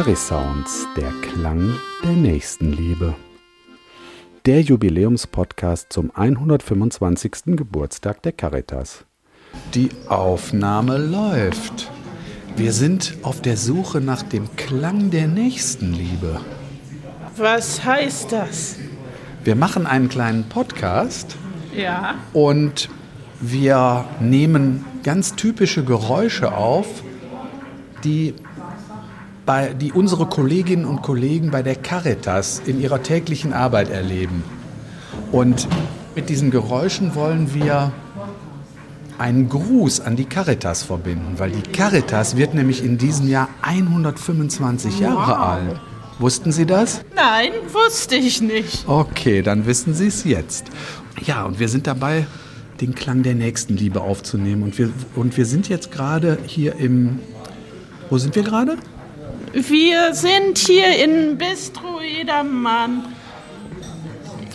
Carry Sounds, der Klang der Nächstenliebe. Der Jubiläumspodcast zum 125. Geburtstag der Caritas. Die Aufnahme läuft. Wir sind auf der Suche nach dem Klang der Nächstenliebe. Was heißt das? Wir machen einen kleinen Podcast Ja. und wir nehmen ganz typische Geräusche auf, die, bei, die unsere Kolleginnen und Kollegen bei der Caritas in ihrer täglichen Arbeit erleben. Und mit diesen Geräuschen wollen wir einen Gruß an die Caritas verbinden, weil die Caritas wird nämlich in diesem Jahr 125 Jahre alt. Wussten Sie das? Nein, wusste ich nicht. Okay, dann wissen Sie es jetzt. Ja, und wir sind dabei, den Klang der Nächstenliebe aufzunehmen. Und wir, und wir sind jetzt gerade hier im. Wo sind wir gerade? Wir sind hier in Bistro Edermann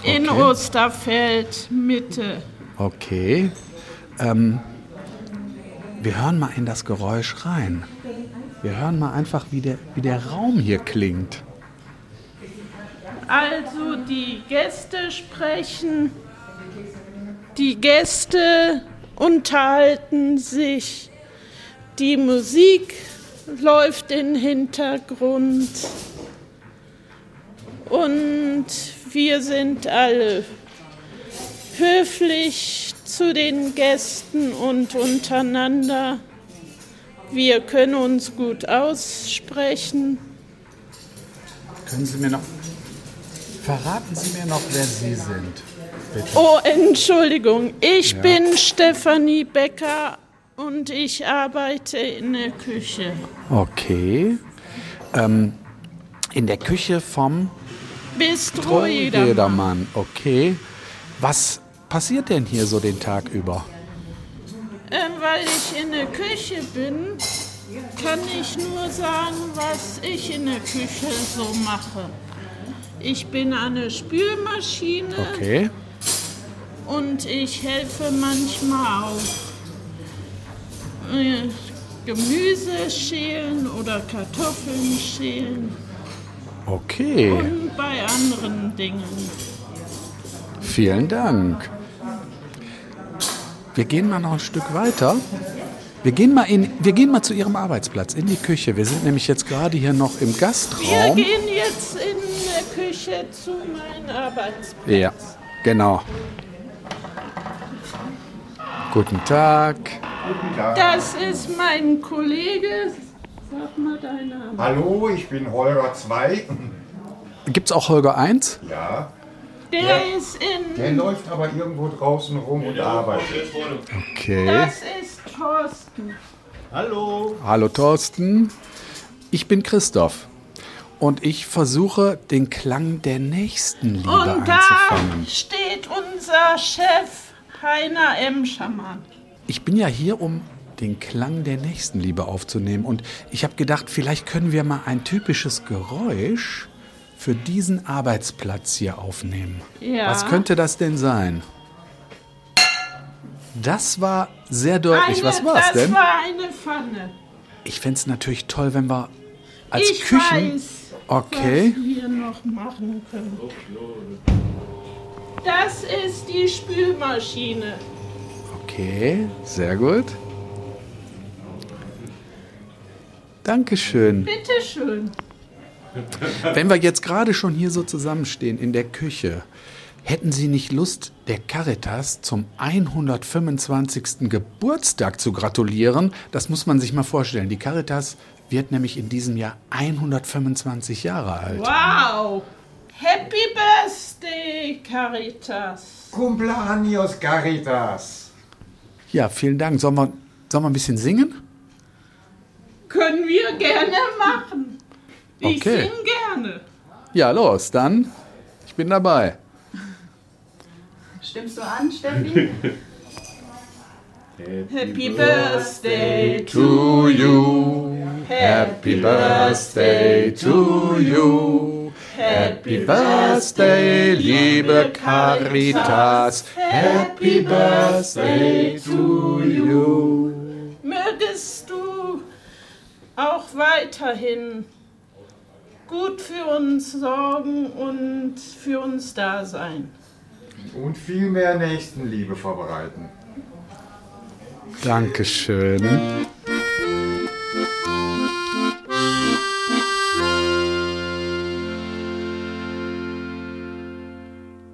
in Okay. Osterfeld Mitte. Okay. Ähm, wir hören mal in das Geräusch rein. Wir hören mal einfach, wie der, wie der Raum hier klingt. Also die Gäste sprechen, die Gäste unterhalten sich, die Musik läuft im Hintergrund und wir sind alle höflich zu den Gästen und untereinander. Wir können uns gut aussprechen. Können Sie mir noch. Verraten Sie mir noch, wer Sie sind. Bitte. Oh, Entschuldigung, ich Ja. bin Stefanie Becker und ich arbeite in der Küche. Okay. Ähm, in der Küche vom Bistro Jedermann. Jedermann. Okay. Was passiert denn hier so den Tag über? Ähm, weil ich in der Küche bin, kann ich nur sagen, was ich in der Küche so mache. Ich bin an der Spülmaschine Okay. und ich helfe manchmal auch Gemüse schälen oder Kartoffeln schälen. Okay. Und bei anderen Dingen. Vielen Dank. Wir gehen mal noch ein Stück weiter. Wir gehen mal, in, wir gehen mal zu Ihrem Arbeitsplatz, in die Küche. Wir sind nämlich jetzt gerade hier noch im Wir Gastraum. gehen jetzt in der Küche zu meinem Arbeitsplatz. Ja, genau. Guten Tag. Das ist mein Kollege. Sag mal deinen Namen. Hallo, ich bin Holger 2. Gibt es auch Holger 1? Ja, Der Ja. ist in. der läuft aber irgendwo draußen rum und arbeitet. Okay. Das ist Thorsten. Hallo. Hallo Thorsten. Ich bin Christoph. Und ich versuche, den Klang der Nächstenliebe Und da einzufangen. steht unser Chef Heiner M. Schamann. Ich bin ja hier, um den Klang der Nächstenliebe aufzunehmen. Und ich habe gedacht, vielleicht können wir mal ein typisches Geräusch für diesen Arbeitsplatz hier aufnehmen. Ja. Was könnte das denn sein? Das war sehr deutlich. Eine, Was war es das denn? war eine Pfanne. Ich fände es natürlich toll, wenn wir als ich Küchen. weiß, Okay. was wir noch machen können. Das ist die Spülmaschine. Okay, sehr gut. Dankeschön. Bitte schön. Wenn wir jetzt gerade schon hier so zusammenstehen in der Küche, hätten Sie nicht Lust, der Caritas zum 125. Geburtstag zu gratulieren? Das muss man sich mal vorstellen. Die Caritas wird nämlich in diesem Jahr 125 Jahre alt. Wow! Happy Birthday, Caritas! Cumpleaños Caritas. Ja, vielen Dank. Sollen wir, sollen wir ein bisschen singen? Können wir gerne machen. Ich Okay. sing gerne. Ja, los, dann. Ich bin dabei. Stimmst du an, Steffi? Happy Birthday To you. Happy birthday to you. Happy birthday, liebe Caritas. Happy birthday to you. Mögest du auch weiterhin gut für uns sorgen und für uns da sein. Und viel mehr Nächstenliebe verbreiten. Dankeschön.